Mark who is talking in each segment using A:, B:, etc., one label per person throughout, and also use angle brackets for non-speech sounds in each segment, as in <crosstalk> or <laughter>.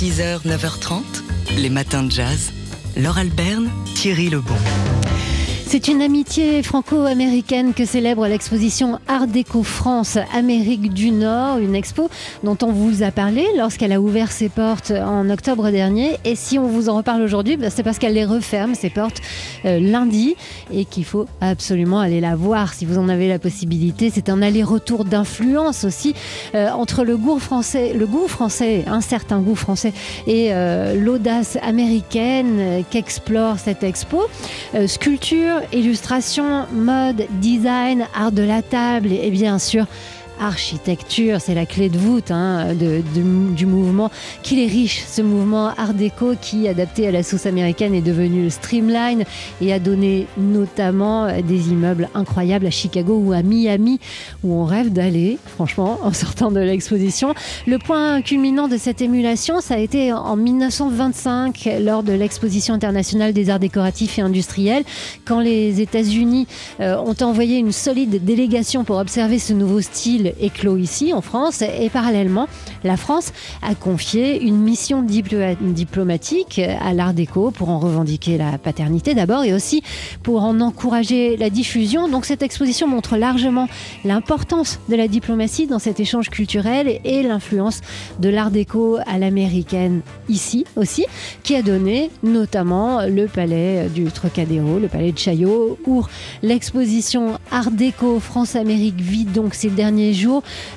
A: 6h, 9h30, les matins de jazz. Laure Alberne, Thierry Lebon.
B: C'est une amitié franco-américaine que célèbre l'exposition Art déco France Amérique du Nord, une expo dont on vous a parlé lorsqu'elle a ouvert ses portes en octobre dernier. Et si on vous en reparle aujourd'hui, bah, c'est parce qu'elle les referme, ses portes, euh, lundi, et qu'il faut absolument aller la voir si vous en avez la possibilité. C'est un aller-retour d'influence aussi euh, entre le goût français, le goût français, un certain goût français, et euh, l'audace américaine qu'explore cette expo. sculpture, illustration, mode, design, art de la table et bien sûr architecture, c'est la clé de voûte hein, du mouvement. Qu'il est riche, ce mouvement art déco qui, adapté à la sauce américaine, est devenu le streamline et a donné notamment des immeubles incroyables à Chicago ou à Miami, où on rêve d'aller, franchement, <laughs> en sortant de l'exposition. Le point culminant de cette émulation, ça a été en 1925, lors de l'exposition internationale des arts décoratifs et industriels, quand les États-Unis euh, ont envoyé une solide délégation pour observer ce nouveau style éclos ici en France et parallèlement, la France a confié une mission diplomatique à l'Art déco pour en revendiquer la paternité d'abord et aussi pour en encourager la diffusion. Donc cette exposition montre largement l'importance de la diplomatie dans cet échange culturel et l'influence de l'Art déco à l'américaine ici aussi, qui a donné notamment le palais du Trocadéro, le palais de Chaillot, où l'exposition Art déco France-Amérique vit donc ces derniers jours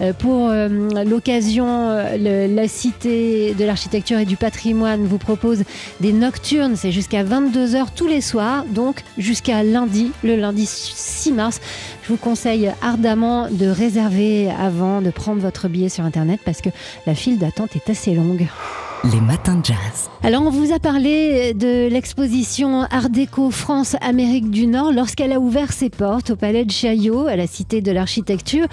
B: euh, pour euh, l'occasion, euh, la Cité de l'architecture et du patrimoine vous propose des nocturnes. C'est jusqu'à 22h tous les soirs, donc jusqu'à lundi, le lundi 6 mars. Je vous conseille ardemment de réserver avant de prendre votre billet sur Internet parce que la file d'attente est assez longue.
A: Les matins de jazz.
B: Alors, on vous a parlé de l'exposition Art déco France-Amérique du Nord lorsqu'elle a ouvert ses portes au Palais de Chaillot, à la Cité de l'Architecture.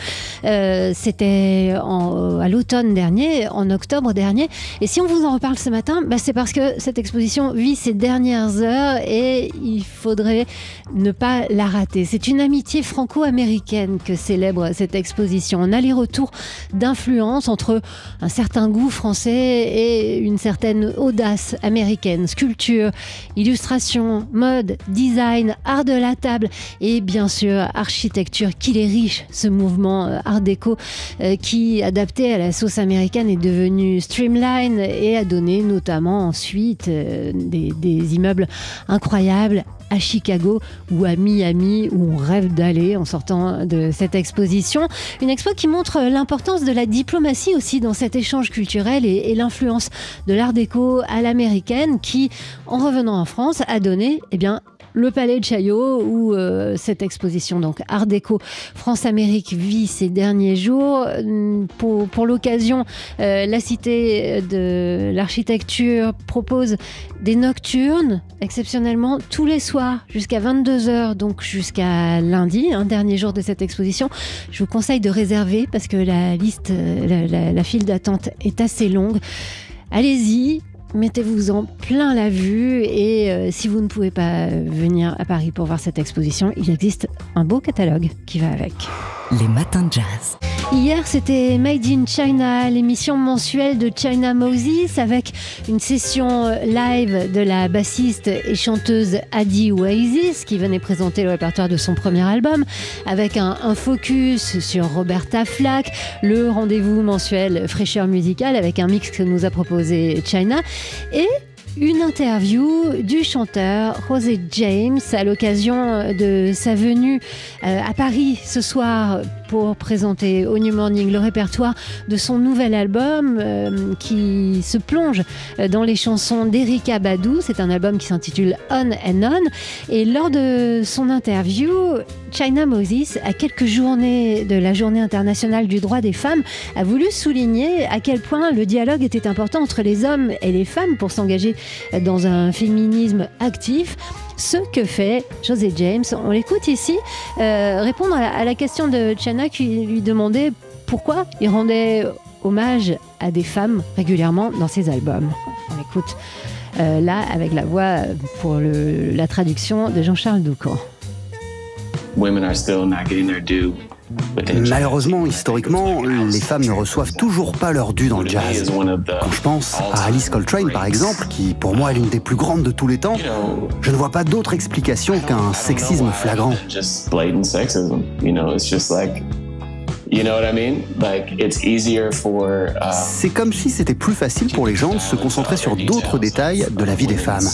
B: Euh, c'était à l'automne dernier, en octobre dernier. Et si on vous en reparle ce matin, bah, c'est parce que cette exposition vit ses dernières heures et il faudrait ne pas la rater. C'est une amitié franco-américaine que célèbre cette exposition. Un aller-retour d'influence entre un certain goût français et une certaine audace américaine, sculpture, illustration, mode, design, art de la table et bien sûr architecture. Qu'il est riche ce mouvement euh, art déco euh, qui, adapté à la sauce américaine, est devenu streamline et a donné notamment ensuite euh, des, des immeubles incroyables à Chicago ou à Miami où on rêve d'aller en sortant de cette exposition. Une expo qui montre l'importance de la diplomatie aussi dans cet échange culturel et, l'influence de l'art déco à l'américaine qui, en revenant en France, a donné eh bien, le Palais de Chaillot, où euh, cette exposition, donc Art déco France-Amérique, vit ces derniers jours. Hum, pour, l'occasion, euh, la Cité de l'Architecture propose des nocturnes, exceptionnellement, tous les soirs, jusqu'à 22h, donc jusqu'à lundi, un dernier jour de cette exposition. Je vous conseille de réserver parce que la liste, la, la file d'attente est assez longue. Allez-y, mettez-vous en plein la vue et euh, si vous ne pouvez pas venir à Paris pour voir cette exposition, il existe un beau catalogue qui va avec.
A: Les matins jazz.
B: Hier, c'était Made in China, l'émission mensuelle de China Moses avec une session euh, live de la bassiste et chanteuse Adi Oasis qui venait présenter le répertoire de son premier album avec un, un focus sur Roberta Flack, le rendez-vous mensuel fraîcheur musicale avec un mix que nous a proposé China et une interview du chanteur José James à l'occasion de sa venue euh, à Paris ce soir pour présenter au New Morning le répertoire de son nouvel album euh, qui se plonge dans les chansons d'Erika Badou. C'est un album qui s'intitule On and On. Et lors de son interview, China Moses, à quelques journées de la Journée internationale du droit des femmes, a voulu souligner à quel point le dialogue était important entre les hommes et les femmes pour s'engager dans un féminisme actif ce que fait José James. On l'écoute ici euh, répondre à la, question de Qui lui demandait pourquoi il rendait hommage à des femmes régulièrement dans ses albums. On l'écoute euh, là avec la voix pour le, la traduction de Jean-Charles Doucan.
C: Malheureusement, historiquement, les femmes ne reçoivent toujours pas leur dû dans le jazz. Quand je pense à Alice Coltrane, par exemple, qui pour moi est l'une des plus grandes de tous les temps, je ne vois pas d'autre explication qu'un sexisme flagrant. C'est comme si c'était plus facile pour les gens de se concentrer sur d'autres détails de la vie des femmes.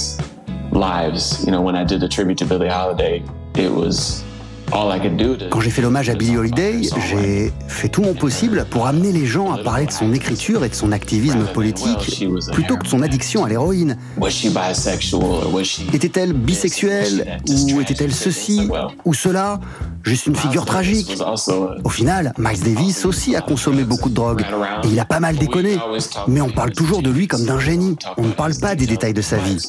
C: Quand j'ai fait l'hommage à Billie Holiday, j'ai fait tout mon possible pour amener les gens à parler de son écriture et de son activisme politique plutôt que de son addiction à l'héroïne. Était-elle bisexuelle ou était-elle ceci ou cela? Juste une figure tragique. Au final, Miles Davis aussi a consommé beaucoup de drogue et il a pas mal déconné. Mais on parle toujours de lui comme d'un génie. On ne parle pas des détails de sa vie.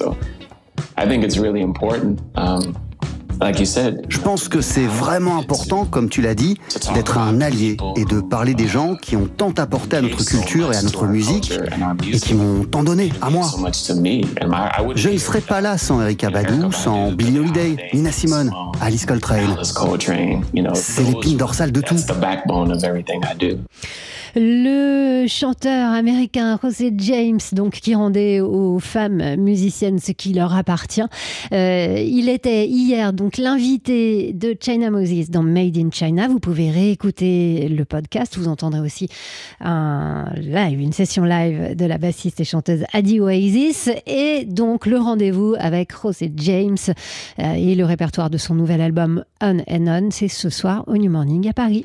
C: Je pense que c'est vraiment important, comme tu l'as dit, d'être un allié et de parler des gens qui ont tant apporté à notre culture et à notre musique et qui m'ont tant donné à moi. Je ne serais pas là sans Erika Badu, sans Billie Holiday, Nina Simone, Alice Coltrane. C'est l'épine dorsale de tout.
B: Le chanteur américain José James, donc qui rendait aux femmes musiciennes ce qui leur appartient, euh, il était hier donc l'invité de China Moses dans Made in China. Vous pouvez réécouter le podcast. Vous entendrez aussi une session live de la bassiste et chanteuse Adi Oasis et donc le rendez-vous avec José James euh, et le répertoire de son nouvel album On and On. C'est ce soir au New Morning à Paris.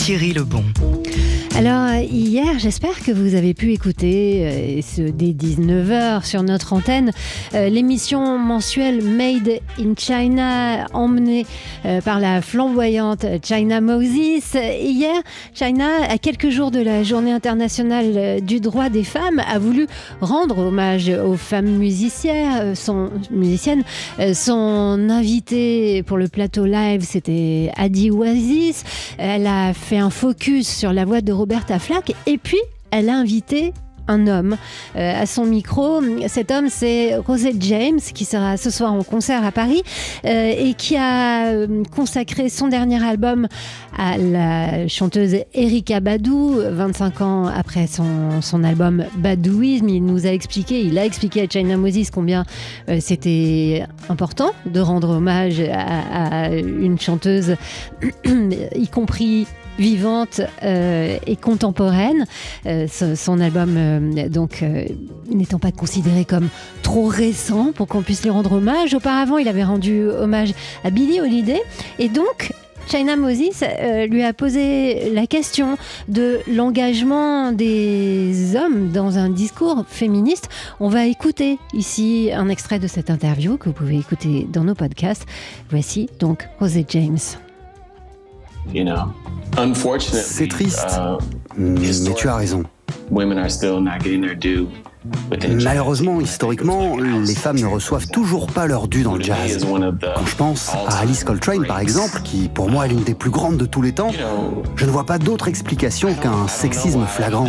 A: Thierry Lebon.
B: Alors hier, j'espère que vous avez pu écouter euh, ce, dès 19h sur notre antenne euh, l'émission mensuelle Made in China emmenée euh, par la flamboyante China Moses. Hier, China, à quelques jours de la journée internationale du droit des femmes, a voulu rendre hommage aux femmes musiciennes. Son, musiciennes. son invité pour le plateau live, c'était Adi Oasis. Elle a un focus sur la voix de Roberta Flack et puis elle a invité un homme euh, à son micro. Cet homme, c'est Rosette James, qui sera ce soir en concert à Paris euh, et qui a euh, consacré son dernier album à la chanteuse Erika Badou, 25 ans après son, son album Badouisme. Il nous a expliqué, il a expliqué à China Moses combien c'était important de rendre hommage à une chanteuse, <clears throat> y compris vivante euh, et contemporaine. Euh, son, album, euh, donc, n'étant pas considéré comme trop récent pour qu'on puisse lui rendre hommage. Auparavant, il avait rendu hommage à Billie Holiday. Et donc, China Moses lui a posé la question de l'engagement des hommes dans un discours féministe. On va écouter ici un extrait de cette interview que vous pouvez écouter dans nos podcasts. Voici donc Rosé James.
C: C'est triste, uh, mais tu as raison. Malheureusement, historiquement, les femmes ne reçoivent toujours pas leur dû dans le jazz. Quand je pense à Alice Coltrane, par exemple, qui pour moi est l'une des plus grandes de tous les temps, je ne vois pas d'autre explication qu'un sexisme flagrant.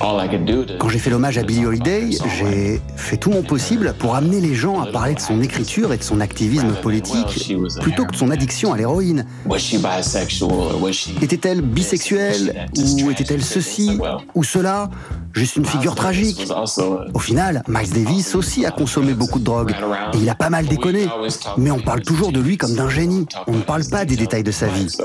C: Quand j'ai fait l'hommage à Billie Holiday, j'ai fait tout mon possible pour amener les gens à parler de son écriture et de son activisme politique plutôt que de son addiction à l'héroïne. Était-elle bisexuelle ou était-elle ceci ou cela? Juste une figure tragique. Au final, Miles Davis aussi a consommé beaucoup de drogue et il a pas mal déconné. Mais on parle toujours de lui comme d'un génie. On ne parle pas des détails de sa vie.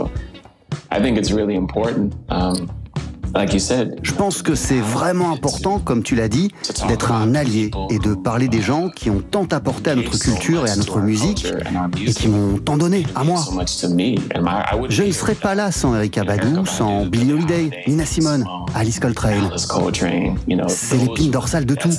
C: Je pense que c'est vraiment important, comme tu l'as dit, d'être un allié et de parler des gens qui ont tant apporté à notre culture et à notre musique et qui m'ont tant donné à moi. Je ne serais pas là sans Erika Badu, sans Billie Holiday, Nina Simone, Alice Coltrane. C'est l'épine dorsale de tout.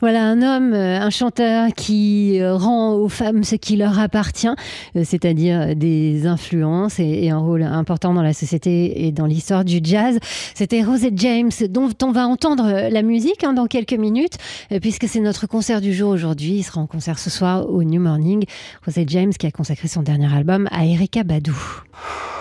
B: Voilà un homme, euh, un chanteur qui euh, rend aux femmes ce qui leur appartient, euh, c'est-à-dire des influences et, un rôle important dans la société et dans l'histoire du jazz. C'était Rosette James, dont on va entendre la musique hein, dans quelques minutes, puisque c'est notre concert du jour aujourd'hui. Il sera en concert ce soir au New Morning. Rosette James qui a consacré son dernier album à Erika Badou.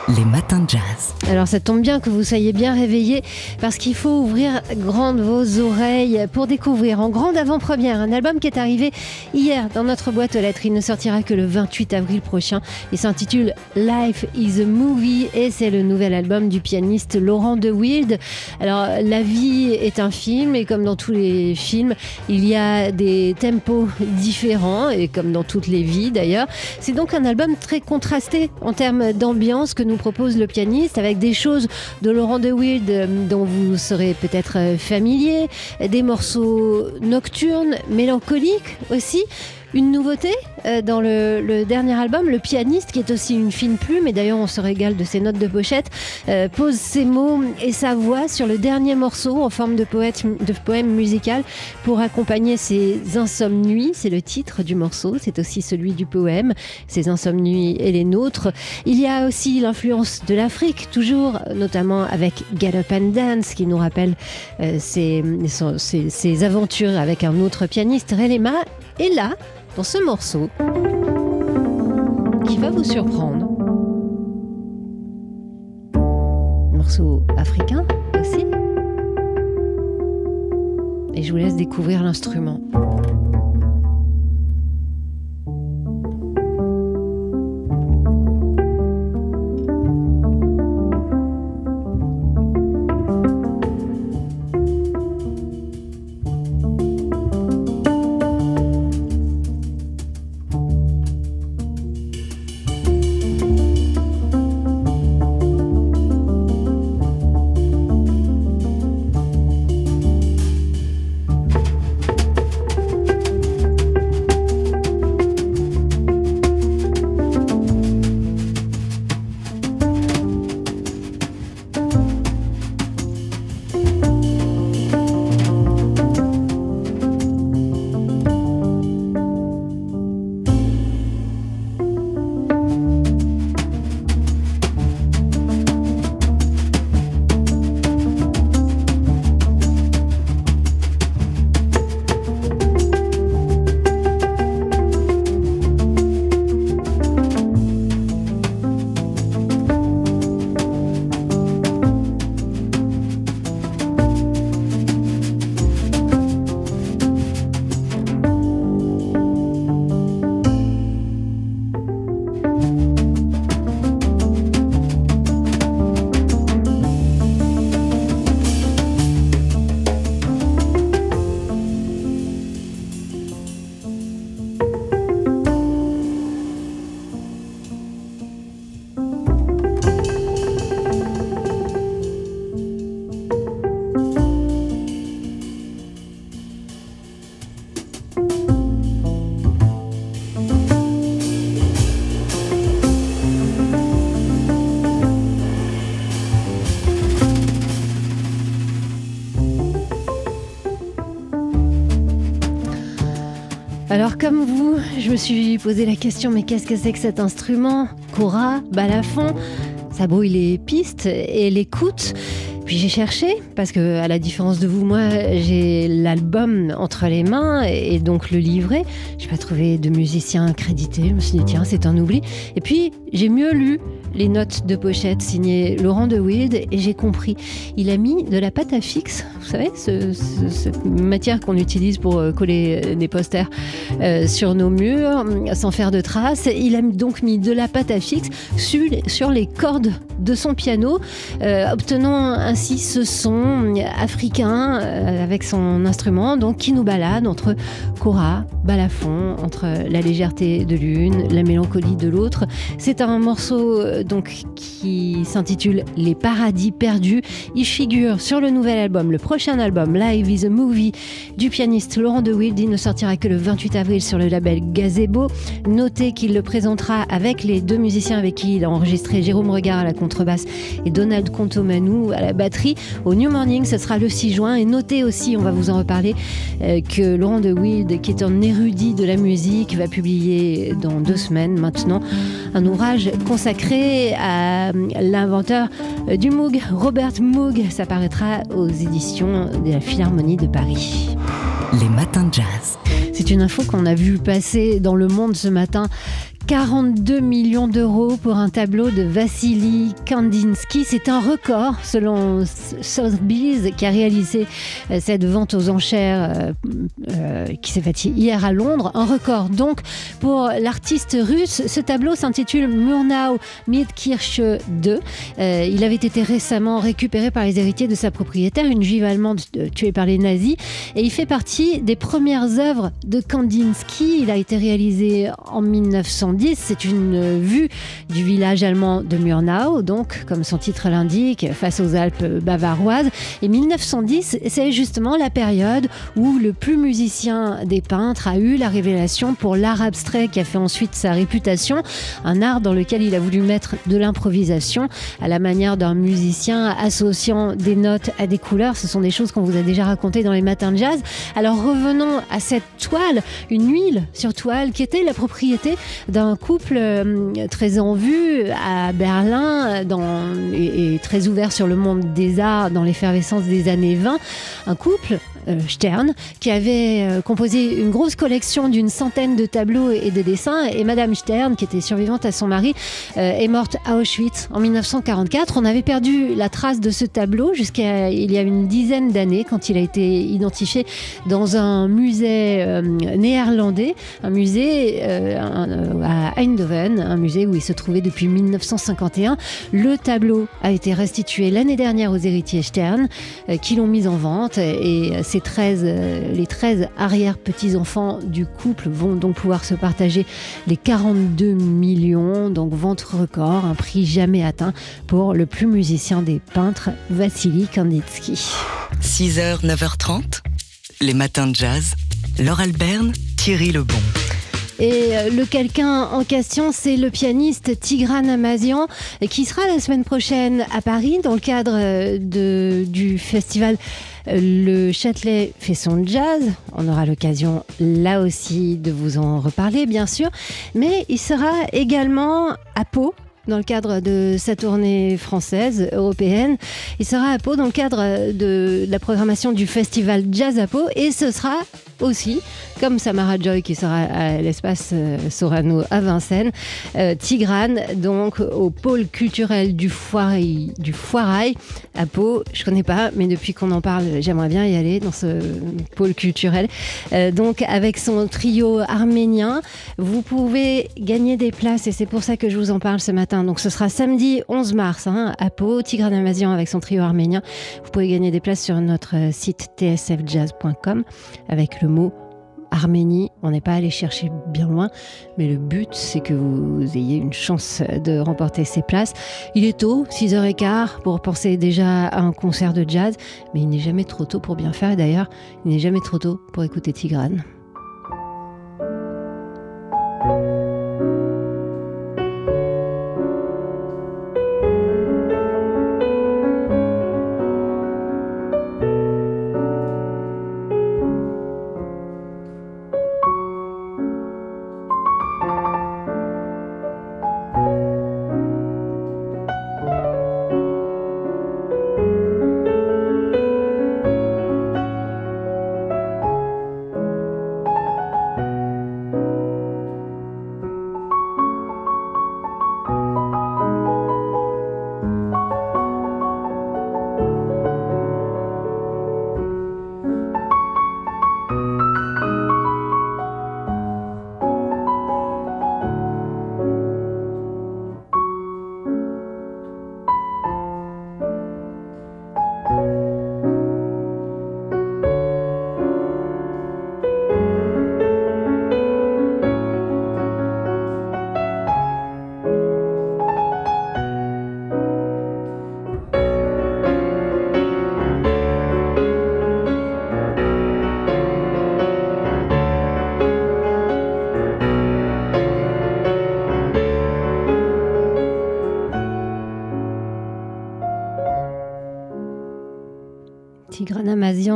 A: Les matins de jazz.
B: Alors ça tombe bien que vous soyez bien réveillés parce qu'il faut ouvrir grandes vos oreilles pour découvrir en grande avant-première un album qui est arrivé hier dans notre boîte aux lettres. Il ne sortira que le 28 avril prochain. Il s'intitule Life is a Movie et c'est le nouvel album du pianiste Laurent De Wild. Alors la vie est un film et comme dans tous les films, il y a des tempos différents et comme dans toutes les vies d'ailleurs. C'est donc un album très contrasté en termes d'ambiance que nous propose le pianiste avec des choses de Laurent De Wild euh, dont vous serez peut-être euh, familier, des morceaux nocturnes, mélancoliques aussi. Une nouveauté euh, dans le, dernier album, le pianiste, qui est aussi une fine plume, et d'ailleurs on se régale de ses notes de pochette, euh, pose ses mots et sa voix sur le dernier morceau en forme de, poème musical pour accompagner ses insomnuits. C'est le titre du morceau, c'est aussi celui du poème, ses insomnuits et les nôtres. Il y a aussi l'influence de l'Afrique, toujours, notamment avec Get Up and Dance, qui nous rappelle euh, ses, ses aventures avec un autre pianiste, Relema. Et là, dans ce morceau qui va vous surprendre. Morceau africain aussi. Et je vous laisse découvrir l'instrument. Alors comme vous, je me suis posé la question, mais qu'est-ce que c'est que cet instrument? Cora, balafon, ça brouille les pistes et l'écoute. Puis j'ai cherché, parce que à la différence de vous, moi, j'ai l'album entre les mains et donc le livret. Je n'ai pas trouvé de musicien crédité. Je me suis dit, tiens, c'est un oubli. Et puis, j'ai mieux lu les notes de pochette signées Laurent De Wild et j'ai compris. Il a mis de la pâte à fixe, vous savez, cette matière qu'on utilise pour euh, coller euh, des posters euh, sur nos murs sans faire de traces. Il a donc mis de la pâte à fixe sur, les cordes de son piano, obtenant ainsi ce son africain avec son instrument, donc qui nous balade entre Cora, balafon, entre la légèreté de l'une, la mélancolie de l'autre. C'est un morceau donc qui s'intitule Les Paradis perdus. Il figure sur le nouvel album, le prochain album Live is a Movie du pianiste Laurent de Wild. Il ne sortira que le 28 avril sur le label Gazebo. Notez qu'il le présentera avec les deux musiciens avec qui il a enregistré Jérôme Regard à la contrebasse et Donald Contomanou à la batterie au New Morning. Ce sera le 6 juin. Et notez aussi, on va vous en reparler, euh, que Laurent de Wild, qui est un érudit de la musique, va publier dans deux semaines maintenant un ouvrage consacré à l'inventeur du Moog, Robert Moog. Ça paraîtra aux éditions de la Philharmonie de Paris.
A: Les matins de jazz.
B: C'est une info qu'on a vu passer dans le monde ce matin. 42 millions d'euros pour un tableau de Vassili Kandinsky. C'est un record selon Sotheby's qui a réalisé euh, cette vente aux enchères euh, euh, qui s'est faite hier à Londres. Un record donc pour l'artiste russe. Ce tableau s'intitule Murnau Mitkirche 2. il avait été récemment récupéré par les héritiers de sa propriétaire, une juive allemande tuée par les nazis. Et il fait partie des premières œuvres de Kandinsky. Il a été réalisé en 1900 c'est une vue du village allemand de Murnau, donc comme son titre l'indique, face aux Alpes bavaroises. Et 1910, c'est justement la période où le plus musicien des peintres a eu la révélation pour l'art abstrait qui a fait ensuite sa réputation, un art dans lequel il a voulu mettre de l'improvisation à la manière d'un musicien associant des notes à des couleurs. Ce sont des choses qu'on vous a déjà racontées dans les matins de jazz. Alors revenons à cette toile, une huile sur toile qui était la propriété d'un un couple euh, très en vue à Berlin et, très ouvert sur le monde des arts dans l'effervescence des années 20. Un couple Stern, qui avait euh, composé une grosse collection d'une centaine de tableaux et de dessins. Et Madame Stern, qui était survivante à son mari, euh, est morte à Auschwitz en 1944. On avait perdu la trace de ce tableau jusqu'à il y a une dizaine d'années, quand il a été identifié dans un musée néerlandais, un musée à Eindhoven, un musée où il se trouvait depuis 1951. Le tableau a été restitué l'année dernière aux héritiers Stern, qui l'ont mis en vente et ces 13, euh, les 13 arrière-petits-enfants du couple vont donc pouvoir se partager les 42 millions, donc vente record, un prix jamais atteint pour le plus musicien des peintres, Vassili Kandinsky.
A: 6h, 9h30, les matins de jazz. Laure Alberne, Thierry Lebon.
B: Et euh, le quelqu'un en question, c'est le pianiste Tigran Amazian, qui sera la semaine prochaine à Paris dans le cadre euh, du festival euh, le Châtelet fait son jazz. On aura l'occasion là aussi de vous en reparler, bien sûr. Mais il sera également à Pau dans le cadre de sa tournée française, européenne. Il sera à Pau dans le cadre de la programmation du festival Jazz à Pau et ce sera aussi, comme Samara Joy qui sera à l'espace euh, Sorano à Vincennes, euh, Tigrane, donc au pôle culturel du, Foirail, du à Pau. Je connais pas, mais depuis qu'on en parle, j'aimerais bien y aller dans ce pôle culturel. Euh, donc avec son trio arménien, vous pouvez gagner des places et c'est pour ça que je vous en parle ce matin. Donc ce sera samedi 11 mars hein, à Pau, Tigrane Amazian avec son trio arménien. Vous pouvez gagner des places sur notre site tsfjazz.com avec le mot Arménie. On n'est pas allé chercher bien loin, mais le but, c'est que vous ayez une chance de remporter ces places. Il est tôt, 6h15, pour penser déjà à un concert de jazz, mais il n'est jamais trop tôt pour bien faire. D'ailleurs, il n'est jamais trop tôt pour écouter Tigrane.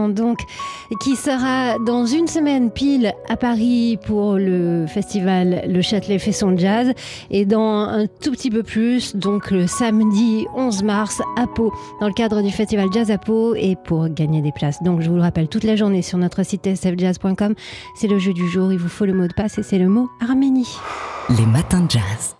B: Donc, qui sera dans une semaine pile à Paris pour le festival Le Châtelet fait son jazz et dans un tout petit peu plus, donc le samedi 11 mars à Pau, dans le cadre du festival Jazz à Pau et pour gagner des places. Donc, je vous le rappelle toute la journée sur notre site sfjazz.com. C'est le jeu du jour, il vous faut le mot de passe et c'est le mot Arménie.
A: Les matins de jazz.